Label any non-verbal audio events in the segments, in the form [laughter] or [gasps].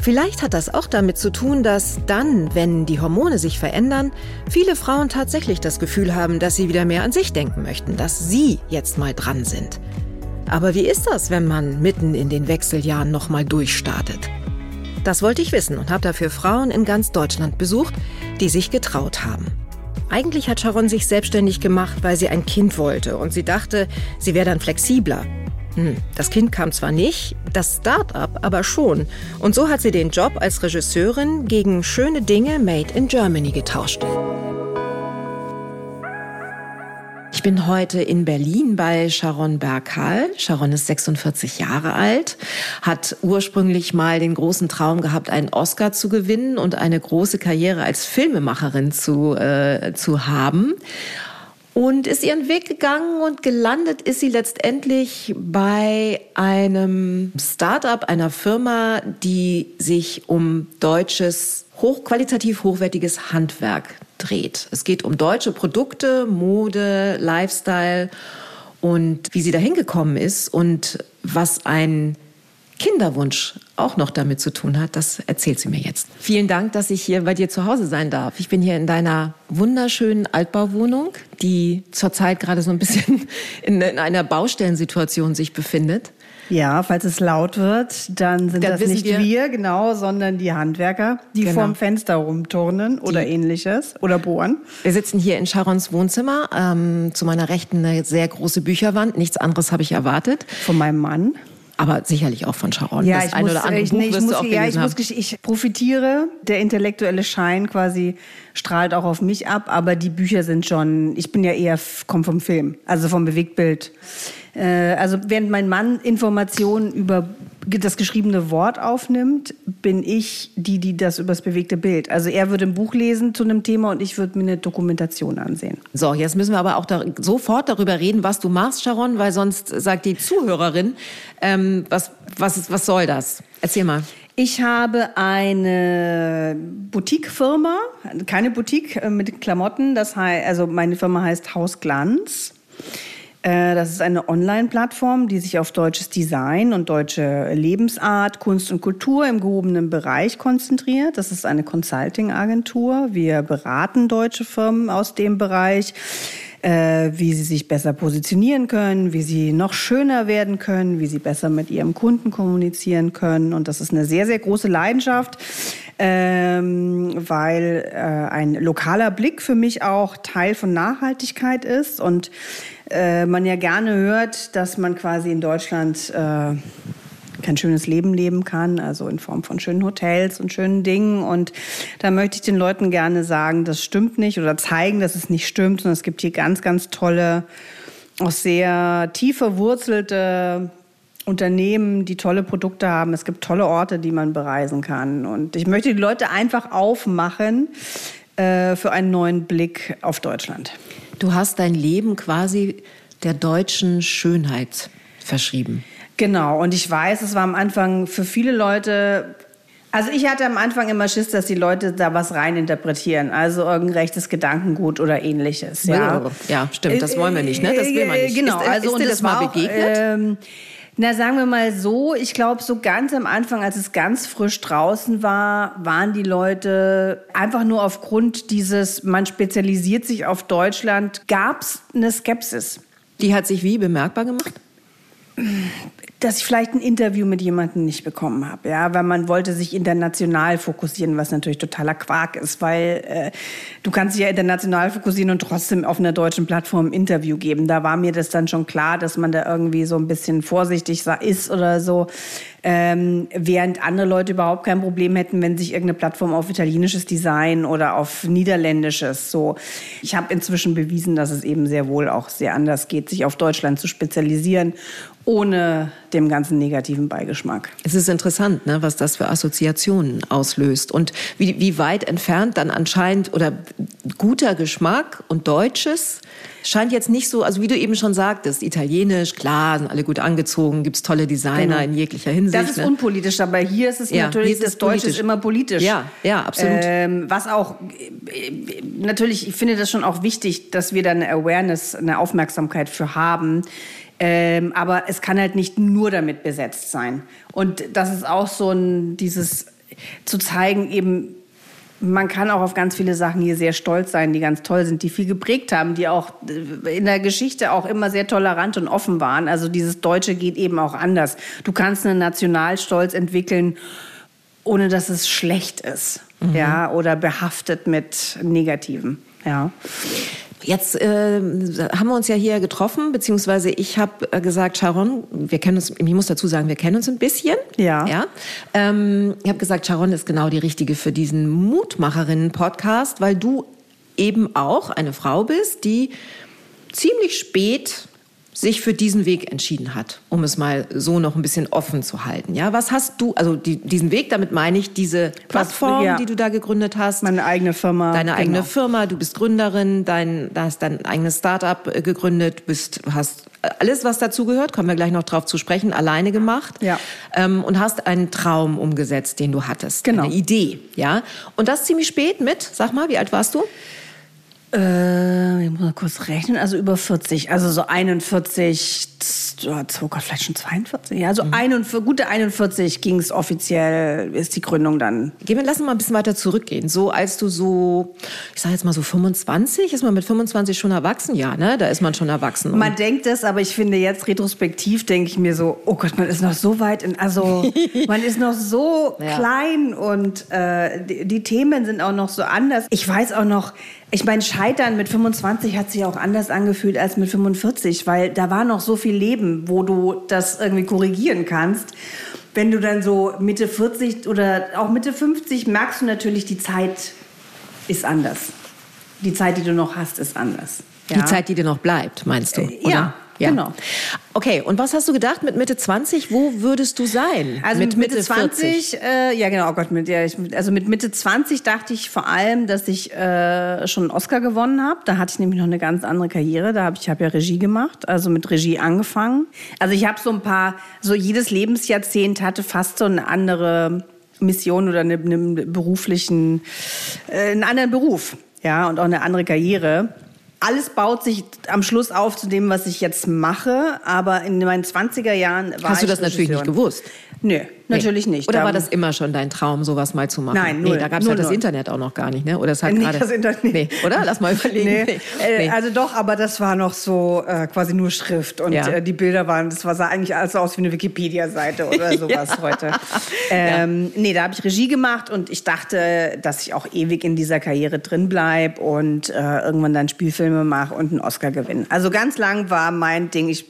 Vielleicht hat das auch damit zu tun, dass dann, wenn die Hormone sich verändern, viele Frauen tatsächlich das Gefühl haben, dass sie wieder mehr an sich denken möchten, dass sie jetzt mal dran sind. Aber wie ist das, wenn man mitten in den Wechseljahren nochmal durchstartet? Das wollte ich wissen und habe dafür Frauen in ganz Deutschland besucht, die sich getraut haben. Eigentlich hat Sharon sich selbstständig gemacht, weil sie ein Kind wollte und sie dachte, sie wäre dann flexibler. Hm, das Kind kam zwar nicht, das Start-up aber schon. Und so hat sie den Job als Regisseurin gegen schöne Dinge Made in Germany getauscht. Ich bin heute in Berlin bei Sharon Berghal. Sharon ist 46 Jahre alt, hat ursprünglich mal den großen Traum gehabt, einen Oscar zu gewinnen und eine große Karriere als Filmemacherin zu, äh, zu haben und ist ihren Weg gegangen und gelandet ist sie letztendlich bei einem Start-up, einer Firma, die sich um deutsches, hochqualitativ hochwertiges Handwerk dreht. Es geht um deutsche Produkte, Mode, Lifestyle und wie sie dahin gekommen ist und was ein Kinderwunsch auch noch damit zu tun hat, das erzählt sie mir jetzt. Vielen Dank, dass ich hier bei dir zu Hause sein darf. Ich bin hier in deiner wunderschönen Altbauwohnung, die zurzeit gerade so ein bisschen [laughs] in, einer Baustellensituation sich befindet. Ja, falls es laut wird, dann sind dann das nicht wir, wir, genau, sondern die Handwerker, die genau. vorm Fenster rumturnen oder die, ähnliches oder bohren. Wir sitzen hier in Sharons Wohnzimmer. Ähm, zu meiner Rechten eine sehr große Bücherwand. Nichts anderes habe ich erwartet. Von meinem Mann aber sicherlich auch von Sharon. Ja, das ein muss, oder andere ich, Buch ich, muss, ja, ich, muss, ich profitiere. Der intellektuelle Schein quasi strahlt auch auf mich ab, aber die Bücher sind schon, ich bin ja eher, komme vom Film, also vom Bewegtbild. Äh, also während mein Mann Informationen über das geschriebene Wort aufnimmt, bin ich die, die das übers bewegte Bild. Also er würde ein Buch lesen zu einem Thema und ich würde mir eine Dokumentation ansehen. So, jetzt müssen wir aber auch da, sofort darüber reden, was du machst, Sharon, weil sonst sagt die Zuhörerin, ähm, was, was, was soll das? Erzähl mal. Ich habe eine Boutique-Firma, keine Boutique äh, mit Klamotten. Das heißt, also meine Firma heißt Haus Glanz. Äh, das ist eine Online-Plattform, die sich auf deutsches Design und deutsche Lebensart, Kunst und Kultur im gehobenen Bereich konzentriert. Das ist eine Consulting-Agentur. Wir beraten deutsche Firmen aus dem Bereich äh, wie sie sich besser positionieren können, wie sie noch schöner werden können, wie sie besser mit ihrem Kunden kommunizieren können. Und das ist eine sehr, sehr große Leidenschaft, ähm, weil äh, ein lokaler Blick für mich auch Teil von Nachhaltigkeit ist und äh, man ja gerne hört, dass man quasi in Deutschland äh, kein schönes Leben leben kann, also in Form von schönen Hotels und schönen Dingen. Und da möchte ich den Leuten gerne sagen, das stimmt nicht oder zeigen, dass es nicht stimmt, sondern es gibt hier ganz, ganz tolle, auch sehr tief verwurzelte Unternehmen, die tolle Produkte haben. Es gibt tolle Orte, die man bereisen kann. Und ich möchte die Leute einfach aufmachen äh, für einen neuen Blick auf Deutschland. Du hast dein Leben quasi der deutschen Schönheit verschrieben. Genau, und ich weiß, es war am Anfang für viele Leute also ich hatte am Anfang immer Schiss, dass die Leute da was reininterpretieren, also irgendein rechtes Gedankengut oder ähnliches. Ja, ja stimmt, das wollen wir nicht, ne? Das will man nicht. Genau, ist, also ist dir das mal begegnet? ähm, na, sagen wir mal so, ich glaube, so ganz am Anfang, als es ganz frisch draußen war, waren die Leute einfach nur aufgrund dieses, man spezialisiert sich auf Deutschland, gab es eine Skepsis. Die hat sich wie bemerkbar gemacht? Dass ich vielleicht ein Interview mit jemandem nicht bekommen habe, ja, weil man wollte sich international fokussieren, was natürlich totaler Quark ist, weil äh, du kannst dich ja international fokussieren und trotzdem auf einer deutschen Plattform ein Interview geben. Da war mir das dann schon klar, dass man da irgendwie so ein bisschen vorsichtig ist oder so. Ähm, während andere Leute überhaupt kein Problem hätten, wenn sich irgendeine Plattform auf italienisches Design oder auf niederländisches so. Ich habe inzwischen bewiesen, dass es eben sehr wohl auch sehr anders geht, sich auf Deutschland zu spezialisieren ohne dem ganzen negativen Beigeschmack. Es ist interessant, ne, was das für Assoziationen auslöst und wie, wie weit entfernt dann anscheinend oder guter Geschmack und Deutsches scheint jetzt nicht so, also wie du eben schon sagtest, italienisch, klar, sind alle gut angezogen, gibt's tolle Designer genau. in jeglicher Hinsicht. Das ist ne? unpolitisch, aber hier ist es ja, natürlich, das Deutsche ist immer politisch. Ja, ja, absolut. Ähm, was auch, natürlich, ich finde das schon auch wichtig, dass wir da eine Awareness, eine Aufmerksamkeit für haben. Ähm, aber es kann halt nicht nur damit besetzt sein. Und das ist auch so ein, dieses zu zeigen, eben, man kann auch auf ganz viele Sachen hier sehr stolz sein, die ganz toll sind, die viel geprägt haben, die auch in der Geschichte auch immer sehr tolerant und offen waren. Also dieses Deutsche geht eben auch anders. Du kannst einen Nationalstolz entwickeln, ohne dass es schlecht ist, mhm. ja, oder behaftet mit Negativen, ja. Jetzt äh, haben wir uns ja hier getroffen, beziehungsweise ich habe äh, gesagt, Sharon, wir kennen uns, ich muss dazu sagen, wir kennen uns ein bisschen. Ja. ja? Ähm, ich habe gesagt, Sharon ist genau die Richtige für diesen Mutmacherinnen-Podcast, weil du eben auch eine Frau bist, die ziemlich spät sich für diesen Weg entschieden hat, um es mal so noch ein bisschen offen zu halten. Ja, was hast du, also die, diesen Weg, damit meine ich diese Plattform, ja. die du da gegründet hast. Meine eigene Firma. Deine genau. eigene Firma, du bist Gründerin, dein, da hast dein eigenes Startup äh, gegründet, bist, hast alles, was dazu gehört, kommen wir gleich noch drauf zu sprechen, alleine gemacht. Ja. Ähm, und hast einen Traum umgesetzt, den du hattest. Genau. Eine Idee, ja. Und das ziemlich spät mit, sag mal, wie alt warst du? Äh, ich muss mal kurz rechnen, also über 40, also so 41, oh Gott, vielleicht schon 42, ja, so mhm. 41, gute 41 ging es offiziell, ist die Gründung dann. Gehen wir, lassen mal ein bisschen weiter zurückgehen. So, als du so, ich sage jetzt mal so 25, ist man mit 25 schon erwachsen? Ja, ne, da ist man schon erwachsen. Man denkt es, aber ich finde jetzt retrospektiv denke ich mir so, oh Gott, man ist noch so weit, in, also [laughs] man ist noch so ja. klein und äh, die, die Themen sind auch noch so anders. Ich weiß auch noch, ich meine, Scheitern mit 25 hat sich auch anders angefühlt als mit 45, weil da war noch so viel Leben, wo du das irgendwie korrigieren kannst. Wenn du dann so Mitte 40 oder auch Mitte 50 merkst du natürlich, die Zeit ist anders. Die Zeit, die du noch hast, ist anders. Ja? Die Zeit, die dir noch bleibt, meinst du? Äh, oder? Ja, ja. Genau. Okay, und was hast du gedacht mit Mitte 20? Wo würdest du sein? Also mit, mit Mitte, 20, äh, ja genau, oh Gott, mit, ja, ich, also mit Mitte 20 dachte ich vor allem, dass ich äh, schon einen Oscar gewonnen habe. Da hatte ich nämlich noch eine ganz andere Karriere. Da habe ich hab ja Regie gemacht, also mit Regie angefangen. Also ich habe so ein paar, so jedes Lebensjahrzehnt hatte fast so eine andere Mission oder einen eine beruflichen, äh, einen anderen Beruf, ja, und auch eine andere Karriere alles baut sich am Schluss auf zu dem, was ich jetzt mache. Aber in meinen 20er Jahren war Hast du das natürlich nicht gewusst? Nö, natürlich nicht. Oder war das immer schon dein Traum, sowas mal zu machen? Nein, null. Nee, da gab es halt das Internet auch noch gar nicht, ne? Oder es hat nee, gerade. Das Internet. Nee, oder? Lass mal überlegen. Nee. Äh, nee. Also doch, aber das war noch so äh, quasi nur Schrift und ja. äh, die Bilder waren, das war sah eigentlich alles aus wie eine Wikipedia-Seite oder [laughs] sowas ja. heute. Ähm, ja. Nee, da habe ich Regie gemacht und ich dachte, dass ich auch ewig in dieser Karriere drin bleibe und äh, irgendwann dann Spielfilme mache und einen Oscar gewinne. Also ganz lang war mein Ding, ich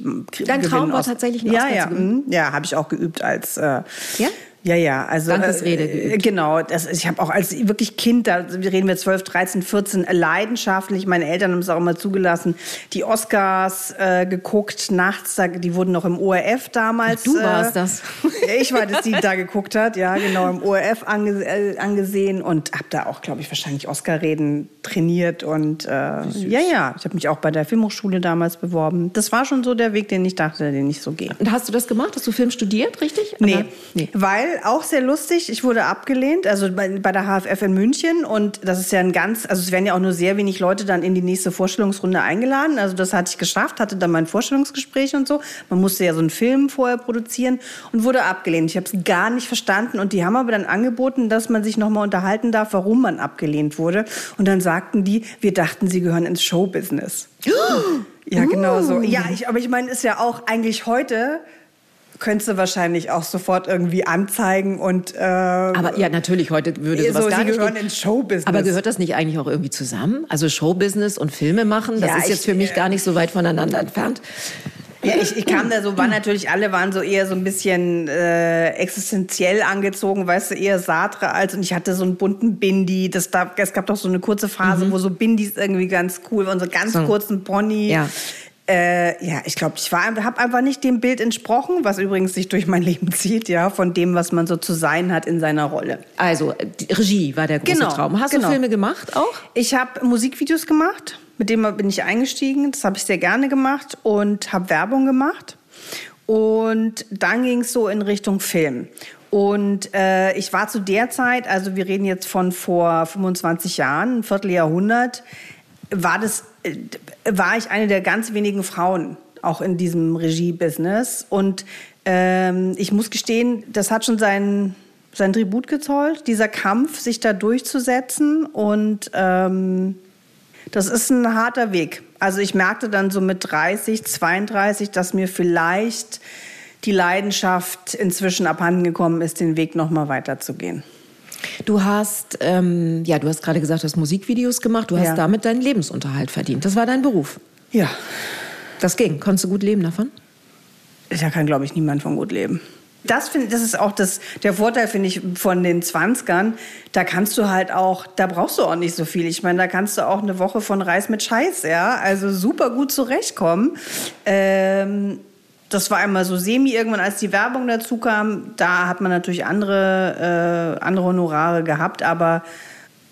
Dein Traum war tatsächlich ein Oscar ja, ja, zu gewinnen? Ja, habe ich auch geübt als äh, ja? Ja, ja, also Dankesrede äh, geübt. genau. Das, ich habe auch als wirklich Kind, da reden wir 12, 13, 14, leidenschaftlich. Meine Eltern haben es auch immer zugelassen. Die Oscars äh, geguckt nachts, da, die wurden noch im ORF damals. Du warst äh, das. [laughs] ich war das, die da geguckt hat, ja, genau im ORF ange, äh, angesehen und habe da auch, glaube ich, wahrscheinlich Oscar-Reden trainiert und äh, ja, ja, ich habe mich auch bei der Filmhochschule damals beworben. Das war schon so der Weg, den ich dachte, den ich so gehe. Und hast du das gemacht? Hast du Film studiert, richtig? Nee, nee. weil auch sehr lustig. Ich wurde abgelehnt, also bei, bei, der HFF in München. Und das ist ja ein ganz, also es werden ja auch nur sehr wenig Leute dann in die nächste Vorstellungsrunde eingeladen. Also das hatte ich geschafft, hatte dann mein Vorstellungsgespräch und so. Man musste ja so einen Film vorher produzieren und wurde abgelehnt. Ich habe es gar nicht verstanden. Und die haben aber dann angeboten, dass man sich nochmal unterhalten darf, warum man abgelehnt wurde. Und dann sagten die, wir dachten, sie gehören ins Showbusiness. [gasps] Ja, genau so. Ja, ich, aber ich meine, ist ja auch eigentlich heute könntest du wahrscheinlich auch sofort irgendwie anzeigen und äh, aber ja natürlich heute würde sowas so, gar sie nicht gehören ins Showbusiness aber gehört das nicht eigentlich auch irgendwie zusammen also Showbusiness und Filme machen das ja, ist jetzt für mich gar nicht so weit voneinander entfernt ja, ich, ich kam da so, waren natürlich alle waren so eher so ein bisschen äh, existenziell angezogen, weißt du, eher Sartre als und ich hatte so einen bunten Bindi. Das da, es gab doch so eine kurze Phase, mhm. wo so Bindis irgendwie ganz cool waren, so ganz so. kurzen Pony. Ja Äh, ja, ich glaube, ich habe einfach nicht dem Bild entsprochen, was übrigens sich durch mein [laughs] Leben zieht, ja, von dem, was man so zu sein hat in seiner Rolle. Also Regie war der große Genau, Traum. Hast genau. du Filme gemacht auch? Ich habe Musikvideos gemacht, mit denen bin ich eingestiegen. Das habe ich sehr gerne gemacht und habe Werbung gemacht. Und dann ging es so in Richtung Film. Und äh, ich war zu der Zeit, also wir reden jetzt von vor 25 Jahren, ein Vierteljahrhundert, war das, war ich eine der ganz wenigen Frauen auch in diesem Regie-Business. Und ähm, ich muss gestehen, das hat schon seinen sein Tribut gezollt, dieser Kampf, sich da durchzusetzen. Und ähm, das ist ein harter Weg. Also ich merkte dann so mit 30, 32, dass mir vielleicht die Leidenschaft inzwischen abhandengekommen ist, den Weg noch mal weiterzugehen. Du hast, ähm, ja, du hast gerade gesagt, du hast Musikvideos gemacht. Du hast Ja. damit deinen Lebensunterhalt verdient. Das war dein Beruf. Ja, Das ging. Konntest du gut leben davon? da kann, glaube ich, niemand von gut leben. Das, finde das ist auch das, der Vorteil, finde ich, von den 20ern. Da kannst du halt auch, da brauchst du auch nicht so viel. Ich meine, da kannst du auch eine Woche von Reis mit Scheiß, ja, also super gut zurechtkommen. Ähm, das war einmal so semi irgendwann, als die Werbung dazu kam. Da hat man natürlich andere, äh, andere Honorare gehabt, aber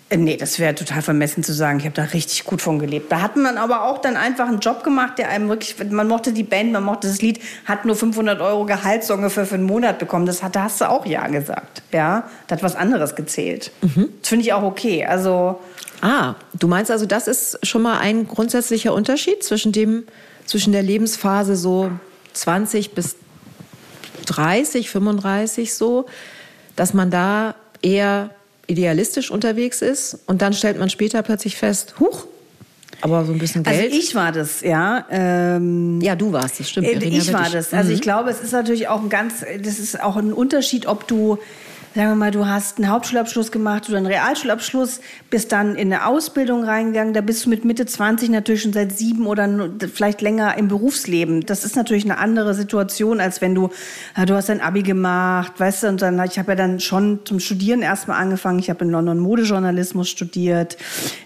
äh, Nee, das wäre total vermessen zu sagen, ich habe da richtig gut von gelebt. Da hat man aber auch dann einfach einen Job gemacht, der einem wirklich, man mochte die Band, man mochte das Lied, hat nur 500 Euro Gehalt so ungefähr für einen Monat bekommen. Das hat, da hast du auch Ja gesagt. Ja, da hat was anderes gezählt. Das finde ich auch okay. Also, Ah, du meinst also, das ist schon mal ein grundsätzlicher Unterschied zwischen dem, zwischen der Lebensphase so 20 bis 30, 35 so, dass man da eher idealistisch unterwegs ist und dann stellt man später plötzlich fest, huch, aber so ein bisschen also Geld. ich war das, ja. Ähm, ja, du warst, das stimmt. Äh, Ich war das. Also ich Mhm. glaube, es ist natürlich auch ein ganz, das ist auch ein Unterschied, ob du, sagen wir mal, du hast einen Hauptschulabschluss gemacht oder einen Realschulabschluss, bist dann in eine Ausbildung reingegangen, da bist du mit Mitte 20 natürlich schon seit sieben oder vielleicht länger im Berufsleben. Das ist natürlich eine andere Situation, als wenn du, ja, du hast dein Abi gemacht, weißt du, und dann, ich habe ja dann schon zum Studieren erstmal angefangen. Ich habe in London Modejournalismus studiert.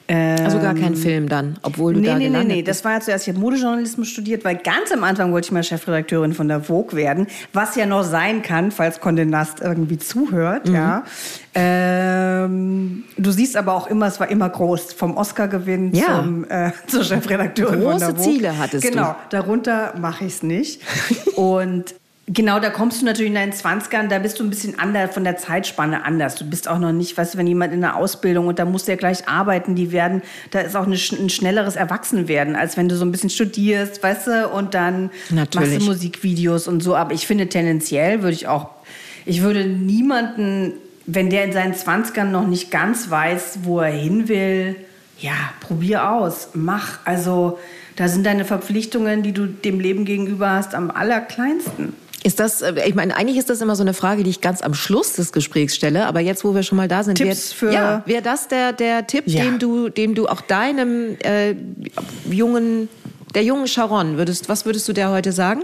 Also gar kein Ähm, Film dann, obwohl du nee, da nee, nee, nee. bist. Das war ja zuerst, ich habe Modejournalismus studiert, weil ganz am Anfang wollte ich mal Chefredakteurin von der Vogue werden, was ja noch sein kann, falls Condé Nast irgendwie zuhört, Mhm. ja. Ähm, du siehst aber auch immer, es war immer groß, vom Oscar-Gewinn Ja. zum, äh, [laughs] zur Chefredakteurin Große. Ziele hattest du. Genau, darunter mache ich es nicht. Und Genau, da kommst du natürlich in deinen 20ern, da bist du ein bisschen anders, von der Zeitspanne anders. Du bist auch noch nicht, weißt du, wenn jemand in der Ausbildung und da muss der gleich arbeiten, die werden, da ist auch eine, ein schnelleres Erwachsenwerden, als wenn du so ein bisschen studierst, weißt du, und dann Natürlich. machst du Musikvideos und so. Aber ich finde tendenziell würde ich auch, ich würde niemanden, wenn der in seinen 20ern noch nicht ganz weiß, wo er hin will, ja, probier aus, mach. Also da sind deine Verpflichtungen, die du dem Leben gegenüber hast, am allerkleinsten. Ist das, äh, ich meine, eigentlich ist das immer so eine Frage, die ich ganz am Schluss des Gesprächs stelle, aber jetzt, wo wir schon mal da sind, wär, für- ja, wäre das der, der Tipp, Ja. den du, dem du auch deinem äh, jungen, der jungen Sharon würdest, was würdest du der heute sagen?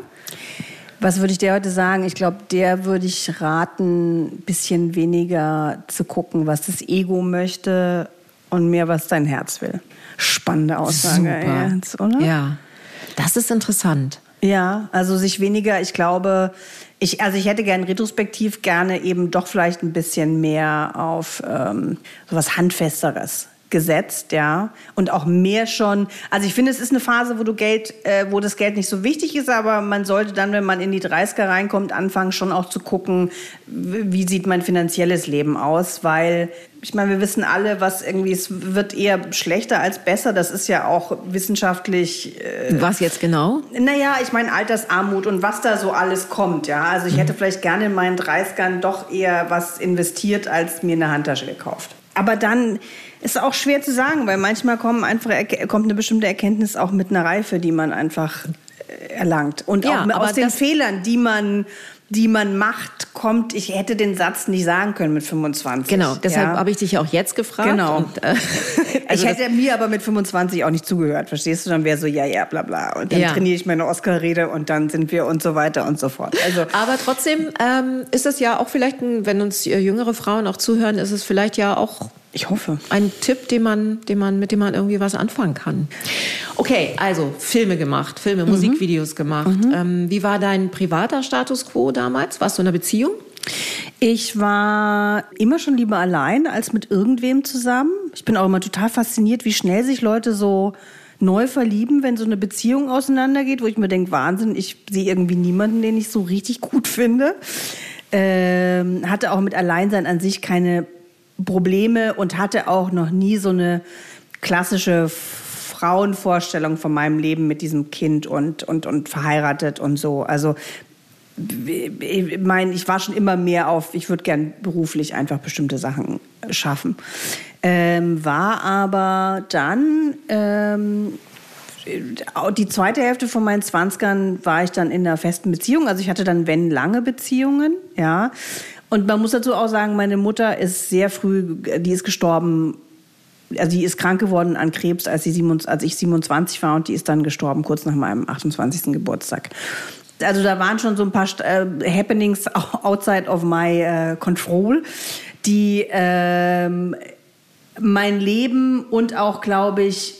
Was würde ich dir heute sagen? Ich glaube, der würde ich raten, ein bisschen weniger zu gucken, was das Ego möchte und mehr, was dein Herz will. Spannende Aussage jetzt, oder? Ja, das ist interessant. Ja, also sich weniger, ich glaube, ich, also ich hätte gern retrospektiv gerne eben doch vielleicht ein bisschen mehr auf ähm, sowas Handfesteres gesetzt, ja. Und auch mehr schon, also ich finde, es ist eine Phase, wo du Geld, äh, wo das Geld nicht so wichtig ist, aber man sollte dann, wenn man in die 30er reinkommt, anfangen schon auch zu gucken, wie sieht mein finanzielles Leben aus, weil ich meine, wir wissen alle, was irgendwie, es wird eher schlechter als besser. Das ist ja auch wissenschaftlich äh, Was jetzt genau? naja, ich meine Altersarmut und was da so alles kommt, ja. Also ich hätte vielleicht gerne in meinen 30ern doch eher was investiert, als mir eine Handtasche gekauft. Aber dann ist auch schwer zu sagen, weil manchmal kommen einfach, kommt eine bestimmte Erkenntnis auch mit einer Reife, die man einfach äh, erlangt. Und Ja, auch aus den Fehlern, die man, die man macht, kommt, ich hätte den Satz nicht sagen können mit 25. Genau, deshalb ja. habe ich dich auch jetzt gefragt. Genau. Und, äh, [laughs] also ich hätte mir aber mit 25 auch nicht zugehört, verstehst du? Dann wäre so, ja, ja, bla, bla. Und dann Ja. trainiere ich meine Oscar-Rede und dann sind wir und so weiter und so fort. Also, Aber trotzdem ähm, ist es ja auch vielleicht, ein, wenn uns äh, jüngere Frauen auch zuhören, ist es vielleicht ja auch Ich hoffe. Ein Tipp, den man, den man, mit dem man irgendwie was anfangen kann. Okay, also Filme gemacht, Filme, mhm. Musikvideos gemacht. Mhm. Ähm, wie war dein privater Status quo damals? Warst du in einer Beziehung? Ich war immer schon lieber allein als mit irgendwem zusammen. Ich bin auch immer total fasziniert, wie schnell sich Leute so neu verlieben, wenn so eine Beziehung auseinandergeht, wo ich mir denke, Wahnsinn, ich sehe irgendwie niemanden, den ich so richtig gut finde. Ähm, hatte auch mit Alleinsein an sich keine Probleme und hatte auch noch nie so eine klassische Frauenvorstellung von meinem Leben mit diesem Kind und, und, und verheiratet und so. Also ich meine, ich war schon immer mehr auf, ich würde gern beruflich einfach bestimmte Sachen schaffen. Ähm, war aber dann ähm, die zweite Hälfte von meinen Zwanzigern war ich dann in einer festen Beziehung. Also ich hatte dann, wenn, lange Beziehungen, ja. Und man muss dazu auch sagen, meine Mutter ist sehr früh, die ist gestorben, also die ist krank geworden an Krebs, als, sie, als ich 27 war und die ist dann gestorben kurz nach meinem 28. Geburtstag. Also da waren schon so ein paar äh, Happenings outside of my äh, control, die ähm, mein Leben und auch, glaube ich,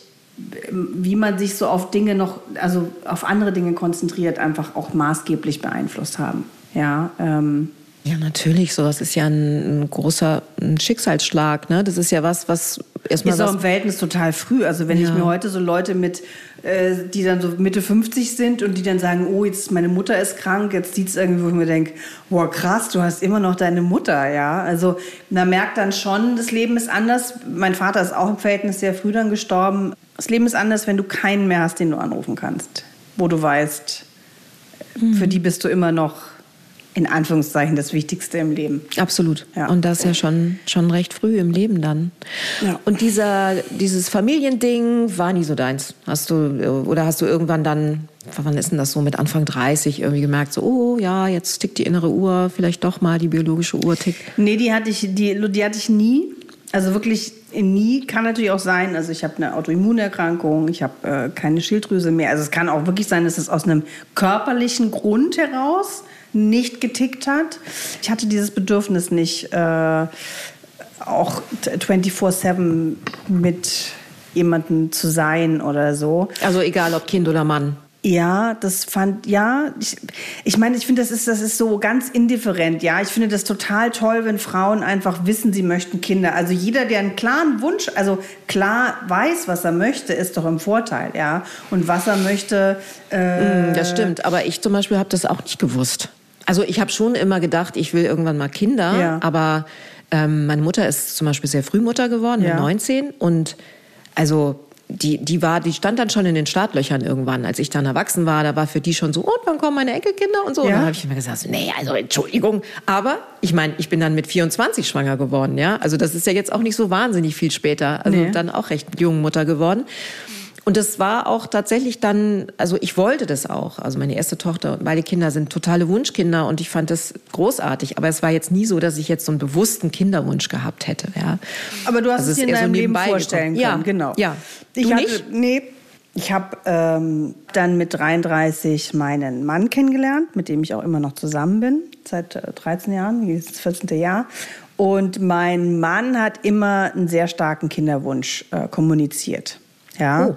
wie man sich so auf Dinge noch, also auf andere Dinge konzentriert, einfach auch maßgeblich beeinflusst haben. Ja, ähm, ja, natürlich. Sowas ist ja ein, ein großer ein Schicksalsschlag. Ne? Das ist ja was, was erstmal. Ist auch im Verhältnis total früh. Also wenn ja. ich mir heute so Leute mit, äh, die dann so Mitte 50 sind und die dann sagen, oh, jetzt meine Mutter ist krank, jetzt sieht es irgendwie, wo ich mir denke, boah, krass, du hast immer noch deine Mutter, ja. Also man merkt dann schon, das Leben ist anders. Mein Vater ist auch im Verhältnis sehr früh dann gestorben. Das Leben ist anders, wenn du keinen mehr hast, den du anrufen kannst, wo du weißt, mhm. für die bist du immer noch in Anführungszeichen das Wichtigste im Leben. Absolut. Ja. Und das ja schon, schon recht früh im Leben dann. Ja. Und dieser, dieses Familiending war nie so deins. Hast du, oder hast du irgendwann dann, wann ist denn das so, mit Anfang 30 irgendwie gemerkt, so, oh ja, jetzt tickt die innere Uhr, vielleicht doch mal die biologische Uhr tickt? Nee, die hatte ich, die, die hatte ich nie. Also wirklich nie kann natürlich auch sein, also ich habe eine Autoimmunerkrankung, ich habe äh, keine Schilddrüse mehr. Also es kann auch wirklich sein, dass es aus einem körperlichen Grund heraus nicht getickt hat. Ich hatte dieses Bedürfnis nicht, äh, auch 24-7 mit jemandem zu sein oder so. Also egal ob Kind oder Mann. Ja, das fand, ja, ich, ich meine, ich finde, das ist, das ist so ganz indifferent, ja. Ich finde das total toll, wenn Frauen einfach wissen, sie möchten Kinder. Also jeder, der einen klaren Wunsch, also klar weiß, was er möchte, ist doch im Vorteil, ja. Und was er möchte. Äh, das stimmt, aber ich zum Beispiel habe das auch nicht gewusst. Also ich habe schon immer gedacht, ich will irgendwann mal Kinder, ja. aber ähm, meine Mutter ist zum Beispiel sehr früh Mutter geworden, ja. mit 19 und also die, die war, die stand dann schon in den Startlöchern irgendwann, als ich dann erwachsen war. Da war für die schon so, und wann kommen meine Enkelkinder und so. Ja. Und dann habe ich immer gesagt, nee, also Entschuldigung. Aber ich meine, ich bin dann mit 24 schwanger geworden, ja. Also das ist ja jetzt auch nicht so wahnsinnig viel später. Also nee. dann auch recht jung Mutter geworden. Und das war auch tatsächlich dann, also ich wollte das auch. Also meine erste Tochter und beide Kinder sind totale Wunschkinder und ich fand das großartig. Aber es war jetzt nie so, dass ich jetzt so einen bewussten Kinderwunsch gehabt hätte. Ja. Aber du hast also es dir in deinem so Leben vorstellen können. Ja, genau. Ja. Ich du hatte, nicht? Nee. Ich habe ähm, dann mit 33 meinen Mann kennengelernt, mit dem ich auch immer noch zusammen bin, seit äh, 13 Jahren, jetzt das 14. Jahr. Und mein Mann hat immer einen sehr starken Kinderwunsch äh, kommuniziert. Ja. Oh.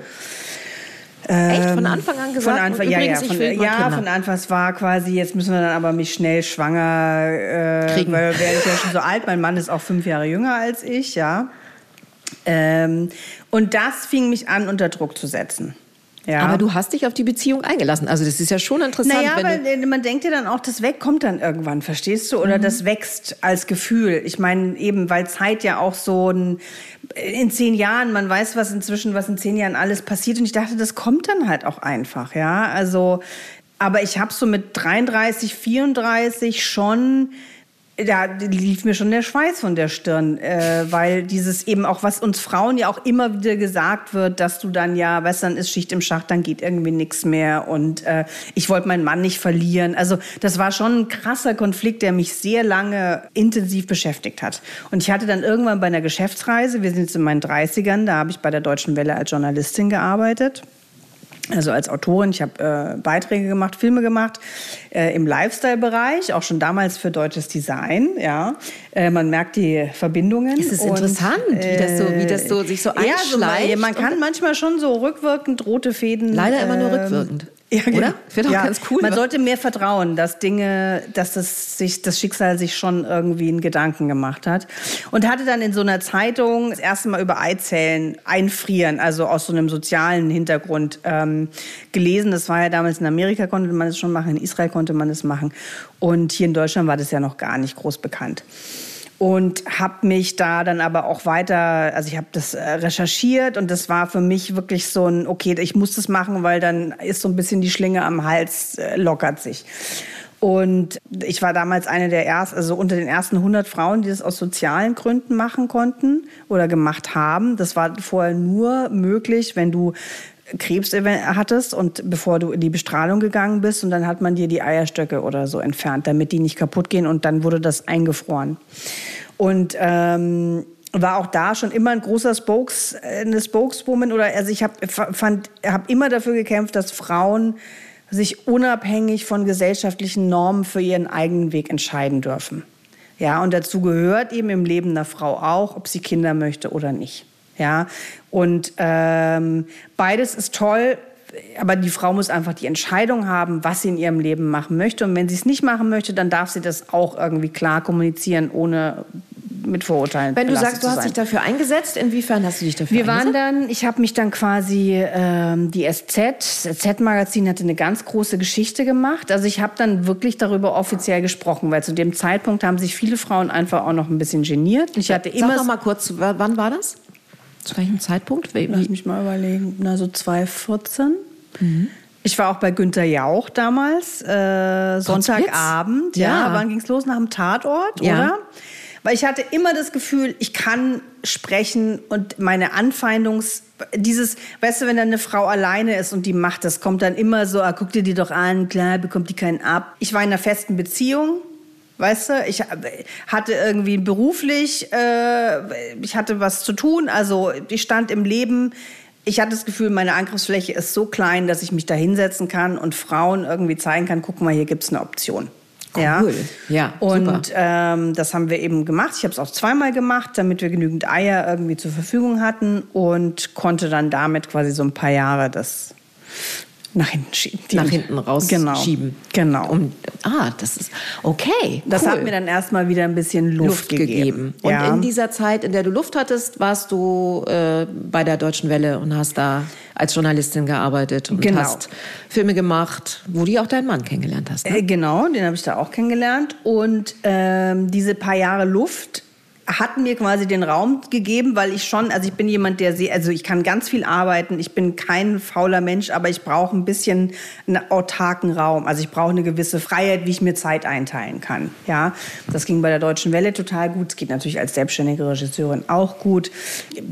Echt? Von ähm, Anfang an gesagt? Von Anfang, ja, ja, von, ja von Anfang. Es war quasi, jetzt müssen wir dann aber mich schnell schwanger äh, kriegen. Weil werde ich ja schon so alt. Mein Mann ist auch fünf Jahre jünger als ich, ja. Ähm, und das fing mich an, unter Druck zu setzen. Ja. Aber du hast dich auf die Beziehung eingelassen. Also das ist ja schon interessant. Naja, weil man denkt ja dann auch, das weg kommt dann irgendwann, verstehst du? Oder mhm. das wächst als Gefühl. Ich meine eben, weil Zeit ja auch so ein, in zehn Jahren, man weiß was inzwischen, was in zehn Jahren alles passiert. Und ich dachte, das kommt dann halt auch einfach, ja. Also, aber ich habe so mit 33, 34 schon da lief mir schon der Schweiß von der Stirn, äh, weil dieses eben auch, was uns Frauen ja auch immer wieder gesagt wird, dass du dann ja, weißt dann ist Schicht im Schacht, dann geht irgendwie nichts mehr und äh, ich wollte meinen Mann nicht verlieren. Also das war schon ein krasser Konflikt, der mich sehr lange intensiv beschäftigt hat. Und ich hatte dann irgendwann bei einer Geschäftsreise, wir sind jetzt in meinen 30ern, da habe ich bei der Deutschen Welle als Journalistin gearbeitet also als Autorin. Ich habe äh, Beiträge gemacht, Filme gemacht äh, im Lifestyle-Bereich, auch schon damals für deutsches Design. Ja, äh, man merkt die Verbindungen. Es ist und, interessant, wie, das so, wie das so sich so einschleicht. Ja, so, man kann manchmal schon so rückwirkend rote Fäden. Leider immer nur ähm, rückwirkend. Ja, genau. Oder? Wäre doch ja. ganz cool. Man sollte mehr vertrauen, dass Dinge, dass das, sich, das Schicksal sich schon irgendwie einen Gedanken gemacht hat. Und hatte dann in so einer Zeitung das erste Mal über Eizellen einfrieren, also aus so einem sozialen Hintergrund ähm, gelesen. Das war ja damals in Amerika konnte man es schon machen, in Israel konnte man es machen. Und hier in Deutschland war das ja noch gar nicht groß bekannt und habe mich da dann aber auch weiter, also ich habe das äh, recherchiert und das war für mich wirklich so ein, okay, ich muss das machen, weil dann ist so ein bisschen die Schlinge am Hals, äh, lockert sich. Und ich war damals eine der ersten, also unter den ersten 100 Frauen, die das aus sozialen Gründen machen konnten oder gemacht haben. Das war vorher nur möglich, wenn du Krebs hattest und bevor du in die Bestrahlung gegangen bist und dann hat man dir die Eierstöcke oder so entfernt, damit die nicht kaputt gehen und dann wurde das eingefroren. Und ähm, war auch da schon immer ein großer Spokes, eine Spokeswoman oder also ich habe habe immer dafür gekämpft, dass Frauen sich unabhängig von gesellschaftlichen Normen für ihren eigenen Weg entscheiden dürfen. Ja, und dazu gehört eben im Leben einer Frau auch, ob sie Kinder möchte oder nicht. Ja, und ähm, beides ist toll, aber die Frau muss einfach die Entscheidung haben, was sie in ihrem Leben machen möchte. Und wenn sie es nicht machen möchte, dann darf sie das auch irgendwie klar kommunizieren, ohne mit Vorurteilen. Wenn du sagst, du hast dich dafür eingesetzt, inwiefern hast du dich dafür Wir waren dann, ich habe mich dann quasi, ähm, die SZ, das SZ-Magazin hatte eine ganz große Geschichte gemacht. Also ich habe dann wirklich darüber offiziell gesprochen, weil zu dem Zeitpunkt haben sich viele Frauen einfach auch noch ein bisschen geniert. Ich hatte immer Sag noch mal kurz, wann war das? Zu welchem Zeitpunkt? Wie? Lass mich mal überlegen. Na, so 2014. Mhm. Ich war auch bei Günter Jauch damals, äh, Sonntagabend. Ja. ja. Wann ging es los? Nach dem Tatort, ja. oder? Weil ich hatte immer das Gefühl, ich kann sprechen und meine Anfeindungs... Dieses, weißt du, wenn dann eine Frau alleine ist und die macht das, kommt dann immer so, ah, guck dir die doch an, klar, bekommt die keinen ab. Ich war in einer festen Beziehung, weißt du, ich hatte irgendwie beruflich, äh, ich hatte was zu tun, also ich stand im Leben. Ich hatte das Gefühl, meine Angriffsfläche ist so klein, dass ich mich da hinsetzen kann und Frauen irgendwie zeigen kann, guck mal, hier gibt es eine Option. Cool. Ja, ja und ähm, das haben wir eben gemacht. Ich habe es auch zweimal gemacht, damit wir genügend Eier irgendwie zur Verfügung hatten und konnte dann damit quasi so ein paar Jahre das nach hinten schieben. Nach hinten rausschieben. Genau. genau. Um, ah, das ist okay. Das cool. hat mir dann erstmal wieder ein bisschen Luft, Luft gegeben. gegeben. Und ja. in dieser Zeit, in der du Luft hattest, warst du äh, bei der Deutschen Welle und hast da als Journalistin gearbeitet und genau. hast Filme gemacht, wo du auch deinen Mann kennengelernt hast. Ne? Äh, genau, den habe ich da auch kennengelernt. Und ähm, diese paar Jahre Luft hat mir quasi den Raum gegeben, weil ich schon, also ich bin jemand, der sehr, also ich kann ganz viel arbeiten, ich bin kein fauler Mensch, aber ich brauche ein bisschen einen autarken Raum. Also ich brauche eine gewisse Freiheit, wie ich mir Zeit einteilen kann. Ja, das ging bei der Deutschen Welle total gut. Es geht natürlich als selbstständige Regisseurin auch gut.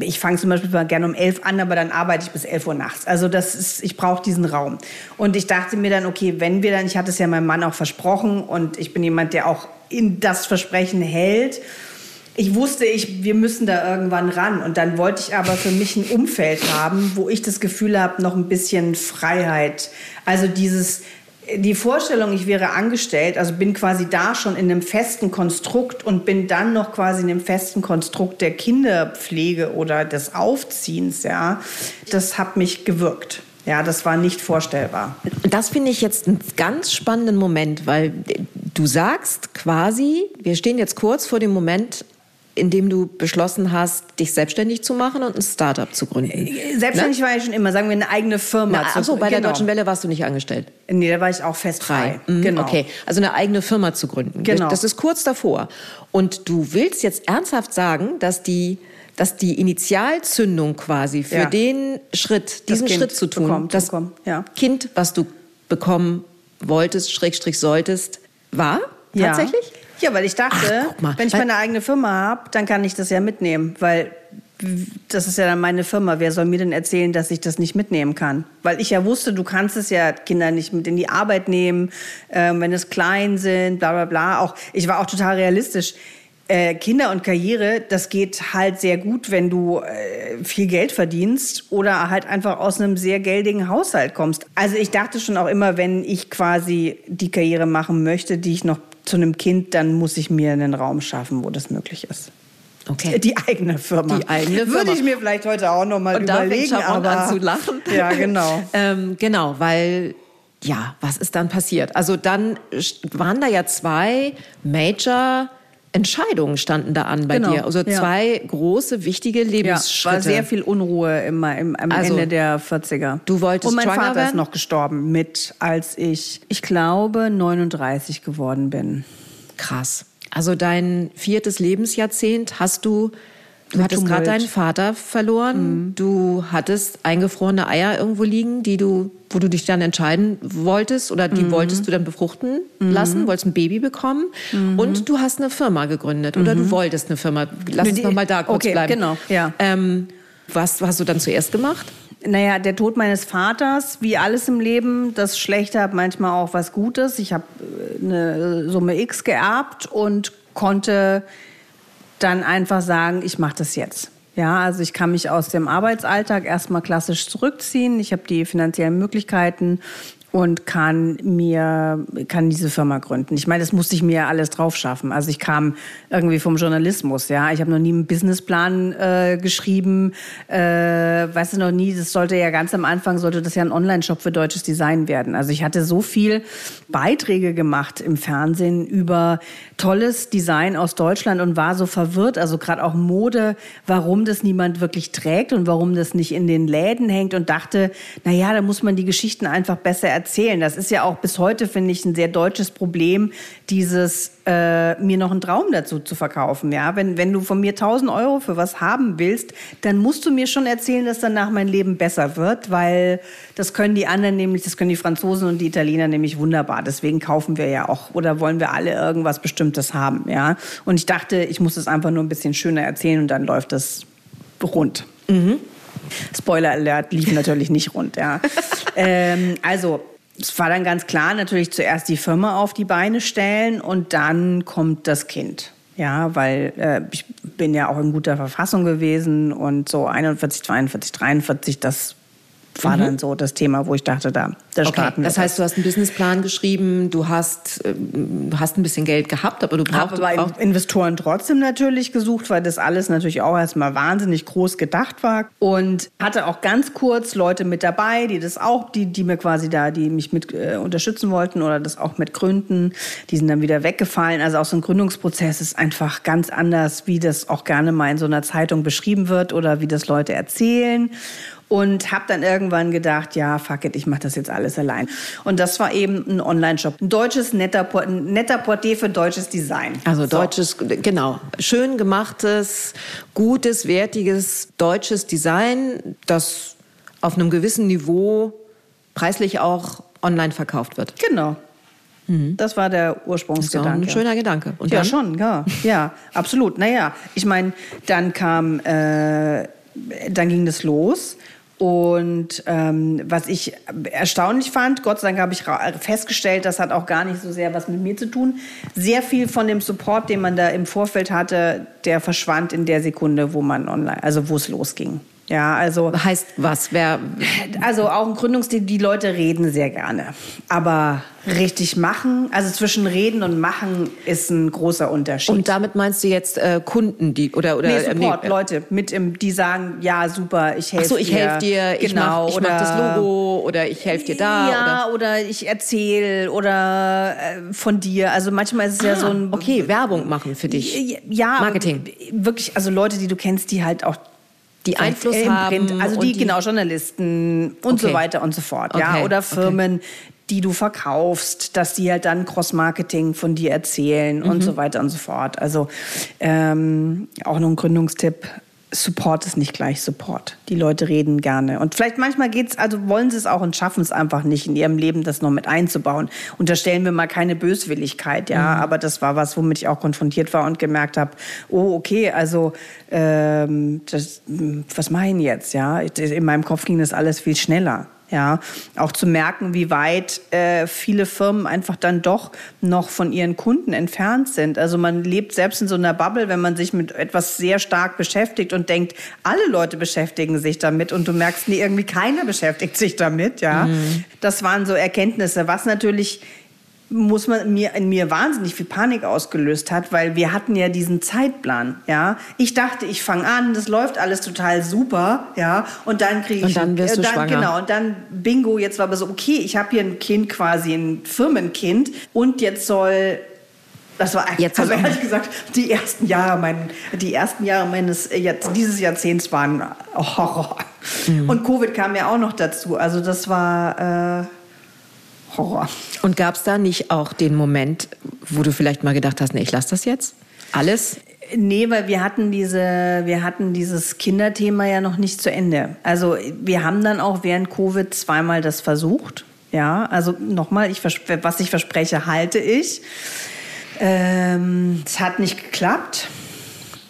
Ich fange zum Beispiel mal gerne um elf an, aber dann arbeite ich bis elf Uhr nachts. Also das ist, ich brauche diesen Raum. Und ich dachte mir dann, okay, wenn wir dann, ich hatte es ja meinem Mann auch versprochen und ich bin jemand, der auch in das Versprechen hält ich wusste, ich, wir müssen da irgendwann ran. Und dann wollte ich aber für mich ein Umfeld haben, wo ich das Gefühl habe, noch ein bisschen Freiheit. Also dieses, die Vorstellung, ich wäre angestellt, also bin quasi da schon in einem festen Konstrukt und bin dann noch quasi in einem festen Konstrukt der Kinderpflege oder des Aufziehens, ja, das hat mich gewirkt. Ja, das war nicht vorstellbar. Das finde ich jetzt einen ganz spannenden Moment, weil du sagst quasi, wir stehen jetzt kurz vor dem Moment, indem du beschlossen hast, dich selbstständig zu machen und ein Startup zu gründen. Äh, selbstständig ne? war ich schon immer, sagen wir eine eigene Firma. Na, achso, bei genau. der Deutschen Welle warst du nicht angestellt? Nee, da war ich auch fest frei. Mhm, genau. Okay, also eine eigene Firma zu gründen. Genau. Das ist kurz davor. Und du willst jetzt ernsthaft sagen, dass die dass die Initialzündung quasi für ja. den Schritt, diesen Schritt zu tun, bekommen, das bekommen, ja. Kind, was du bekommen wolltest, Schrägstrich solltest, war tatsächlich? Ja. Weil ich dachte, Ach, wenn ich meine eigene Firma habe, dann kann ich das ja mitnehmen, weil das ist ja dann meine Firma. Wer soll mir denn erzählen, dass ich das nicht mitnehmen kann? Weil ich ja wusste, du kannst es ja Kinder nicht mit in die Arbeit nehmen, äh, wenn es klein sind, bla bla bla. Auch ich war auch total realistisch. Äh, Kinder und Karriere, das geht halt sehr gut, wenn du äh, viel Geld verdienst oder halt einfach aus einem sehr geldigen Haushalt kommst. Also ich dachte schon auch immer, wenn ich quasi die Karriere machen möchte, die ich noch zu einem Kind, dann muss ich mir einen Raum schaffen, wo das möglich ist. Okay. Die eigene Firma. Die eigene Firma. Würde ich mir vielleicht heute auch noch mal Und da fängt überlegen. Aber an zu lachen. [laughs] Ja, genau. [laughs] ähm, genau, weil ja, was ist dann passiert? Also dann waren da ja zwei Major Entscheidungen standen da an bei Genau, dir. Also ja. zwei große, wichtige Ja, Lebensschritte. war sehr viel Unruhe immer im, am Also, Ende der 40er. du wolltest Und mein Vater werden? ist noch gestorben mit, als ich, ich glaube, 39 geworden bin. Krass. Also dein viertes Lebensjahrzehnt hast du, du hattest gerade deinen Vater verloren, du hattest eingefrorene Eier irgendwo liegen, die du, wo du dich dann entscheiden wolltest oder die wolltest du dann befruchten lassen, wolltest ein Baby bekommen und du hast eine Firma gegründet oder du wolltest eine Firma. Lass uns die- noch mal da kurz okay, bleiben. genau, ja. Ähm, was hast du dann zuerst gemacht? Naja, der Tod meines Vaters, wie alles im Leben, das Schlechte hat manchmal auch was Gutes. Ich habe äh, eine Summe X geerbt und konnte dann einfach sagen, ich mache das jetzt. Ja, also ich kann mich aus dem Arbeitsalltag erstmal klassisch zurückziehen. Ich habe die finanziellen Möglichkeiten und kann mir kann diese Firma gründen. Ich meine, das musste ich mir alles drauf schaffen. Also ich kam irgendwie vom Journalismus, ja. Ich habe noch nie einen Businessplan äh, geschrieben, äh, weißt du noch nie. Das sollte ja ganz am Anfang sollte das ja ein Online-Shop für deutsches Design werden. Also ich hatte so viel Beiträge gemacht im Fernsehen über tolles Design aus Deutschland und war so verwirrt. Also gerade auch Mode, warum das niemand wirklich trägt und warum das nicht in den Läden hängt und dachte, na ja, da muss man die Geschichten einfach besser erzählen. Das ist ja auch bis heute, finde ich, ein sehr deutsches Problem, dieses äh, mir noch einen Traum dazu zu verkaufen. Ja, wenn, wenn du von mir 1000 Euro für was haben willst, dann musst du mir schon erzählen, dass danach mein Leben besser wird, weil das können die anderen nämlich, das können die Franzosen und die Italiener nämlich wunderbar. Deswegen kaufen wir ja auch oder wollen wir alle irgendwas Bestimmtes haben. Ja, und ich dachte, ich muss es einfach nur ein bisschen schöner erzählen und dann läuft es rund. Spoiler Alert lief natürlich nicht rund, ja. [laughs] ähm, also, es war dann ganz klar, natürlich zuerst die Firma auf die Beine stellen und dann kommt das Kind. Ja, weil äh, ich bin ja auch in guter Verfassung gewesen und so 41, 42, 43, das war dann so das Thema, wo ich dachte, da, da Okay, starten wir. das heißt, du hast einen Businessplan geschrieben, du hast, du hast ein bisschen Geld gehabt, aber du habe brauchst bei brauch, Investoren trotzdem natürlich gesucht, weil das alles natürlich auch erstmal wahnsinnig groß gedacht war und hatte auch ganz kurz Leute mit dabei, die das auch, die, die mir quasi da, die mich mit äh, unterstützen wollten oder das auch mit gründen. Die sind dann wieder weggefallen. Also auch so ein Gründungsprozess ist einfach ganz anders, wie das auch gerne mal in so einer Zeitung beschrieben wird oder wie das Leute erzählen und habe dann irgendwann gedacht, ja, fuck it, ich mache das jetzt alles allein. Und das war eben ein Online-Shop, ein deutsches netter, ein netter Porté für deutsches Design. Also So. deutsches, genau, schön gemachtes, gutes, wertiges deutsches Design, das auf einem gewissen Niveau preislich auch online verkauft wird. Genau. Das war der Das ist auch Ursprungsgedanke. ein schöner Gedanke. Und ja, dann? schon, ja. Ja, absolut. Naja, ich meine, dann kam, äh, dann ging das los. Und ähm, was ich erstaunlich fand, Gott sei Dank habe ich festgestellt, das hat auch gar nicht so sehr was mit mir zu tun. Sehr viel von dem Support, den man da im Vorfeld hatte, der verschwand in der Sekunde, wo man online, also wo es losging. Ja, also Heißt was? Wer, also auch ein Gründungsstil, die Leute reden sehr gerne. Aber richtig machen, also zwischen reden und machen ist ein großer Unterschied. und damit meinst du jetzt äh, Kunden, die oder oder Nee, äh, Support, nee, Leute, mit im, die sagen, ja, super, ich helfe Ach so, ich dir. helfe dir, ich genau, mach, ich mach das Logo oder ich helfe dir da. ja, oder, oder, ich erzähle oder äh, von dir. Also manchmal ist es ja so ein... Ah, okay, Werbung machen für dich. Ja, Marketing. Wirklich, also Leute, die du kennst, die halt auch Die Einfluss haben. Print, also und die, genau Journalisten und Okay. so weiter und so fort, ja, Okay, oder okay. Firmen, die du verkaufst, dass die halt dann Cross-Marketing von dir erzählen Mhm. und so weiter und so fort. Also ähm, auch noch ein Gründungstipp. Support ist nicht gleich Support. Die Leute reden gerne. Und vielleicht manchmal geht's, also wollen sie es auch und schaffen es einfach nicht in ihrem Leben, das noch mit einzubauen. Unterstellen wir mal keine Böswilligkeit, ja. Mhm. Aber das war was, womit ich auch konfrontiert war und gemerkt habe, oh, okay, also ähm, das, was mache ich denn jetzt, ja? In meinem Kopf ging das alles viel schneller. Ja, auch zu merken, wie weit äh, viele Firmen einfach dann doch noch von ihren Kunden entfernt sind. Also man lebt selbst in so einer Bubble, wenn man sich mit etwas sehr stark beschäftigt und denkt, alle Leute beschäftigen sich damit und du merkst, nee, irgendwie keiner beschäftigt sich damit. Ja, mhm. das waren so Erkenntnisse, was natürlich muss man mir in mir wahnsinnig viel Panik ausgelöst hat, weil wir hatten ja diesen Zeitplan, ja. Ich dachte, ich fange an, das läuft alles total super, ja, und dann kriege ich und dann wirst du äh, dann, schwanger. genau und dann Bingo, jetzt war aber so okay, ich habe hier ein Kind quasi ein Firmenkind und jetzt soll das war jetzt also ehrlich gesagt die ersten Jahre mein, die ersten Jahre meines äh, dieses Jahrzehnts waren Horror. Mhm. Und Covid kam ja auch noch dazu. Also das war äh, Horror. Und gab es da nicht auch den Moment, wo du vielleicht mal gedacht hast, nee, ich lasse das jetzt? Alles? Nee, weil wir hatten diese, wir hatten dieses Kinderthema ja noch nicht zu Ende. Also wir haben dann auch während Covid zweimal das versucht. Ja, also nochmal, ich, was ich verspreche, halte ich. Ähm, es hat nicht geklappt.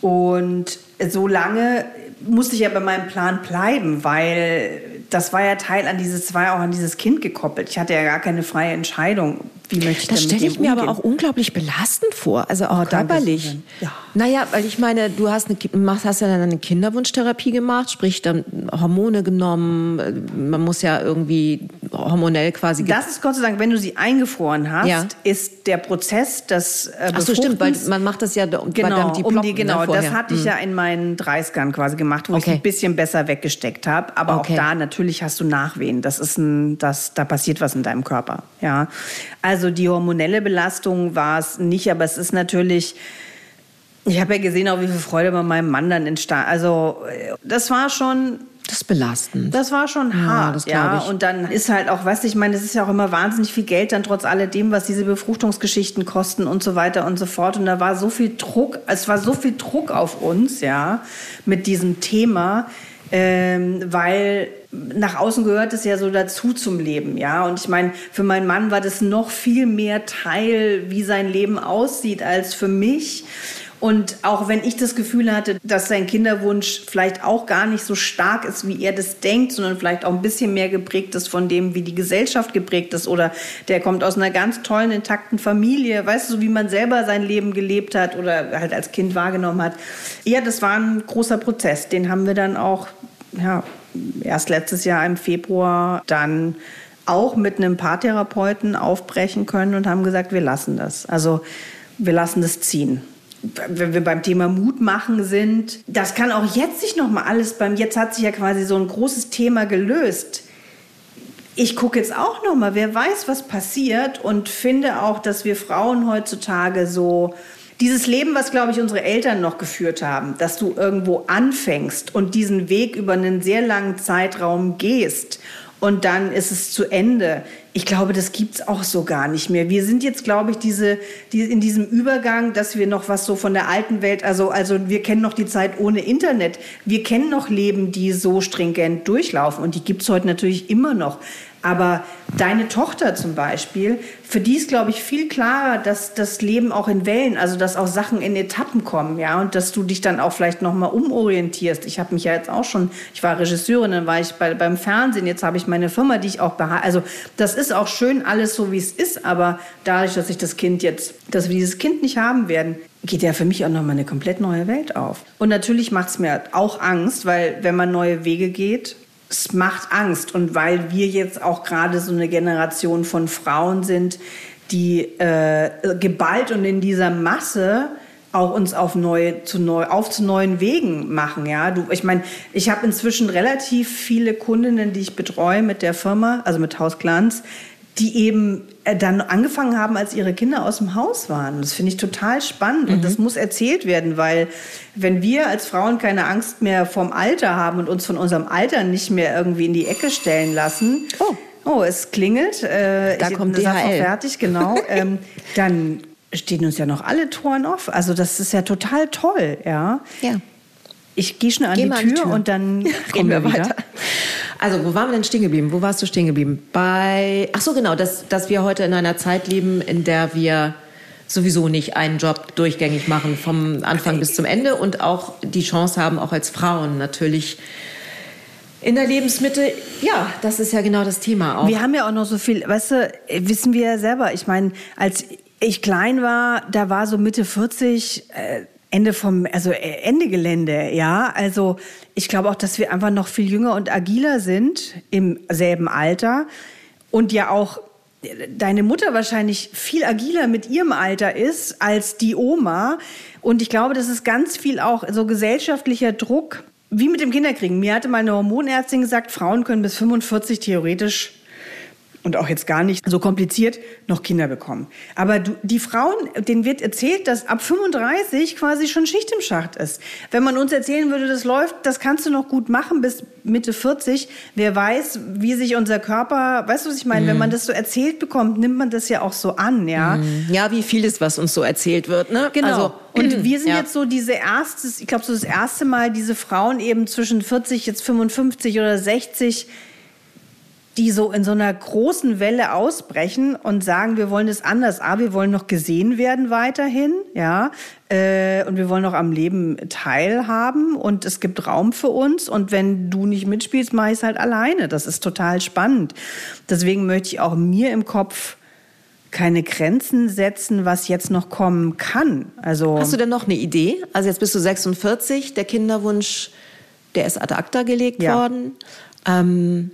Und so lange musste ich ja bei meinem Plan bleiben, weil das war ja Teil an dieses, war ja auch an dieses Kind gekoppelt. Ich hatte ja gar keine freie Entscheidung. Wie möchte ich das stelle ich mir aber auch unglaublich belastend vor, also auch körperlich. Ja. Naja, weil ich meine, du hast, eine, hast ja dann eine Kinderwunschtherapie gemacht, sprich dann Hormone genommen, man muss ja irgendwie hormonell quasi... Das ist Gott sei Dank, wenn du sie eingefroren hast, ja. ist der Prozess das äh, Ach so, stimmt, weil man macht das ja genau, beim die um die, Genau, ne, das hatte ich hm. ja in meinen 30ern quasi gemacht, wo okay. ich ein bisschen besser weggesteckt habe, aber okay. auch da natürlich hast du Nachwehen, das ist ein, das, da passiert was in deinem Körper, ja. Also die hormonelle Belastung war es nicht, aber es ist natürlich. Ich habe ja gesehen, auch wie viel Freude bei meinem Mann dann entstand. Also das war schon das belastend. Das war schon ja, hart, das ja. Ich. Und dann ist halt auch, weißt du, ich meine, es ist ja auch immer wahnsinnig viel Geld dann trotz alledem, was diese Befruchtungsgeschichten kosten und so weiter und so fort. Und da war so viel Druck, es war so viel Druck auf uns, ja, mit diesem Thema ähm, weil nach außen gehört es ja so dazu zum Leben, ja. Und ich meine, für meinen Mann war das noch viel mehr Teil, wie sein Leben aussieht, als für mich. Und auch wenn ich das Gefühl hatte, dass sein Kinderwunsch vielleicht auch gar nicht so stark ist, wie er das denkt, sondern vielleicht auch ein bisschen mehr geprägt ist von dem, wie die Gesellschaft geprägt ist oder der kommt aus einer ganz tollen, intakten Familie, weißt du, so wie man selber sein Leben gelebt hat oder halt als Kind wahrgenommen hat. Ja, das war ein großer Prozess. Den haben wir dann auch, ja, erst letztes Jahr im Februar dann auch mit einem Paartherapeuten aufbrechen können und haben gesagt, wir lassen das. Also wir lassen das ziehen wenn wir beim Thema Mut machen sind, das kann auch jetzt sich noch mal alles beim jetzt hat sich ja quasi so ein großes Thema gelöst. Ich gucke jetzt auch noch mal, wer weiß, was passiert und finde auch, dass wir Frauen heutzutage so dieses Leben, was glaube ich unsere Eltern noch geführt haben, dass du irgendwo anfängst und diesen Weg über einen sehr langen Zeitraum gehst und dann ist es zu Ende. Ich glaube, das gibt's auch so gar nicht mehr. Wir sind jetzt, glaube ich, diese, die, in diesem Übergang, dass wir noch was so von der alten Welt, also, also wir kennen noch die Zeit ohne Internet. Wir kennen noch Leben, die so stringent durchlaufen. Und die gibt's heute natürlich immer noch. Aber deine Tochter zum Beispiel, für die ist, glaube ich, viel klarer, dass das Leben auch in Wellen, also dass auch Sachen in Etappen kommen, ja, und dass du dich dann auch vielleicht nochmal umorientierst. Ich habe mich ja jetzt auch schon, ich war Regisseurin, dann war ich bei, beim Fernsehen, jetzt habe ich meine Firma, die ich auch behalte. Also das ist auch schön alles so, wie es ist, aber dadurch, dass ich das Kind jetzt, dass wir dieses Kind nicht haben werden, geht ja für mich auch nochmal eine komplett neue Welt auf. Und natürlich macht es mir auch Angst, weil wenn man neue Wege geht, es macht Angst. Und weil wir jetzt auch gerade so eine Generation von Frauen sind, die äh, geballt und in dieser Masse auch uns auf neue, zu neu, auf zu neuen Wegen machen. Ja, du, ich meine, ich habe inzwischen relativ viele Kundinnen, die ich betreue mit der Firma, also mit Haus Glanz, die eben dann angefangen haben, als ihre Kinder aus dem Haus waren. Das finde ich total spannend mhm. und das muss erzählt werden, weil wenn wir als Frauen keine Angst mehr vom Alter haben und uns von unserem Alter nicht mehr irgendwie in die Ecke stellen lassen, oh, oh es klingelt, äh, da ich, kommt DHL. fertig, genau, [laughs] ähm, dann stehen uns ja noch alle Toren offen. Also das ist ja total toll, ja. Ja. Ich gehe schnell an, Geh die, Tür an die Tür und dann [laughs] kommen wir weiter. Also, wo waren wir denn stehen geblieben? Wo warst du stehen geblieben? Bei, ach so, genau, dass, dass wir heute in einer Zeit leben, in der wir sowieso nicht einen Job durchgängig machen, vom Anfang bis zum Ende und auch die Chance haben, auch als Frauen natürlich in der Lebensmitte, ja, das ist ja genau das Thema auch. Wir haben ja auch noch so viel, weißt du, wissen wir ja selber. Ich meine, als ich klein war, da war so Mitte 40, äh, Ende vom, also äh, Ende Gelände, ja. Also ich glaube auch, dass wir einfach noch viel jünger und agiler sind im selben Alter und ja auch deine Mutter wahrscheinlich viel agiler mit ihrem Alter ist als die Oma. Und ich glaube, das ist ganz viel auch so gesellschaftlicher Druck, wie mit dem Kinderkriegen. Mir hatte meine Hormonärztin gesagt, Frauen können bis 45 theoretisch und auch jetzt gar nicht so kompliziert noch Kinder bekommen. Aber du, die Frauen, denen wird erzählt, dass ab 35 quasi schon Schicht im Schacht ist. Wenn man uns erzählen würde, das läuft, das kannst du noch gut machen bis Mitte 40. Wer weiß, wie sich unser Körper, weißt du, was ich meine? Mhm. Wenn man das so erzählt bekommt, nimmt man das ja auch so an, ja? Mhm. Ja, wie vieles, was uns so erzählt wird, ne? Genau. Also, und [clears throat] wir sind ja. jetzt so diese erste, ich glaube so das erste Mal, diese Frauen eben zwischen 40, jetzt 55 oder 60, die so in so einer großen Welle ausbrechen und sagen, wir wollen es anders. A, wir wollen noch gesehen werden weiterhin, ja, äh, und wir wollen noch am Leben teilhaben und es gibt Raum für uns. Und wenn du nicht mitspielst, mache ich es halt alleine. Das ist total spannend. Deswegen möchte ich auch mir im Kopf keine Grenzen setzen, was jetzt noch kommen kann. Also Hast du denn noch eine Idee? Also jetzt bist du 46, der Kinderwunsch, der ist ad acta gelegt ja. worden. Ähm,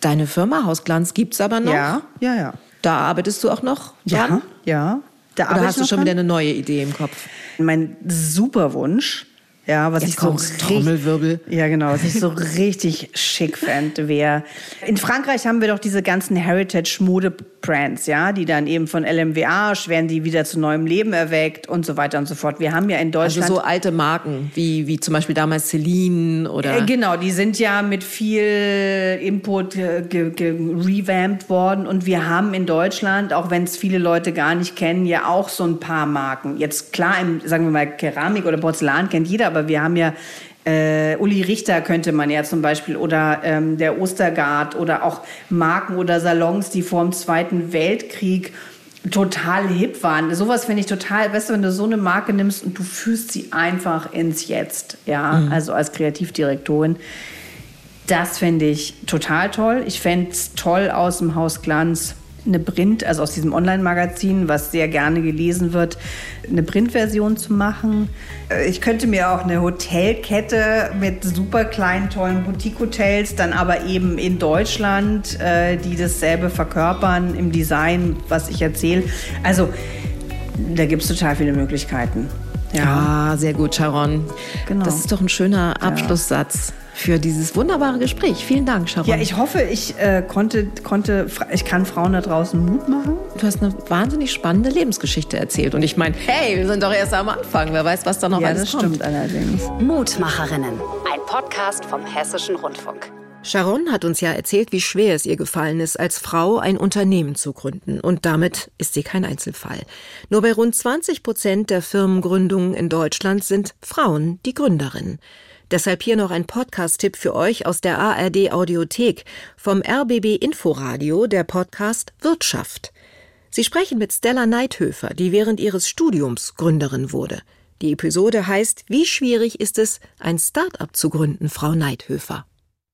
Deine Firma Hausglanz gibt es aber noch? Ja, ja, ja. Da arbeitest du auch noch dran? Ja, ja. Da Oder hast du schon dran? wieder eine neue Idee im Kopf? Mein super Wunsch ja, was Jetzt ich so Trommelwirbel. Ja, genau, was ich so richtig schick fände, wäre. In Frankreich haben wir doch diese ganzen Heritage-Mode-Brands, ja, die dann eben von LMWA werden die wieder zu neuem Leben erweckt und so weiter und so fort. Wir haben ja in Deutschland. Also so alte Marken, wie, wie zum Beispiel damals Celine oder. Äh, genau, die sind ja mit viel Input revamped worden und wir haben in Deutschland, auch wenn es viele Leute gar nicht kennen, ja auch so ein paar Marken. Jetzt klar, im, sagen wir mal, Keramik oder Porzellan kennt jeder, aber wir haben ja äh, Uli Richter könnte man ja zum Beispiel oder ähm, der Ostergard oder auch Marken oder Salons, die vor dem Zweiten Weltkrieg total hip waren. Sowas finde ich total, weißt du, wenn du so eine Marke nimmst und du führst sie einfach ins Jetzt, ja, mhm. also als Kreativdirektorin. Das finde ich total toll. Ich fände es toll aus dem Haus Glanz eine Print, also aus diesem Online-Magazin, was sehr gerne gelesen wird, eine Printversion zu machen. Äh, ich könnte mir auch eine Hotelkette mit super kleinen, tollen Boutique-Hotels, dann aber eben in Deutschland, äh, die dasselbe verkörpern im Design, was ich erzähle. Also da gibt es total viele Möglichkeiten. Ja, ah, sehr gut, Sharon. Genau. Das ist doch ein schöner Abschlusssatz. Ja für dieses wunderbare Gespräch. Vielen Dank, Sharon. Ja, ich hoffe, ich äh, konnte, konnte, ich kann Frauen da draußen Mut machen. Du hast eine wahnsinnig spannende Lebensgeschichte erzählt. Und ich meine, hey, wir sind doch erst am Anfang. Wer weiß, was da noch ja, alles kommt. Das stimmt allerdings. Mutmacherinnen. Ein Podcast vom Hessischen Rundfunk. Sharon hat uns ja erzählt, wie schwer es ihr gefallen ist, als Frau ein Unternehmen zu gründen. Und damit ist sie kein Einzelfall. Nur bei rund 20 Prozent der Firmengründungen in Deutschland sind Frauen die Gründerinnen. Deshalb hier noch ein Podcast-Tipp für euch aus der ARD Audiothek vom RBB Inforadio, der Podcast Wirtschaft. Sie sprechen mit Stella Neithöfer, die während ihres Studiums Gründerin wurde. Die Episode heißt Wie schwierig ist es, ein Start-up zu gründen, Frau Neithöfer?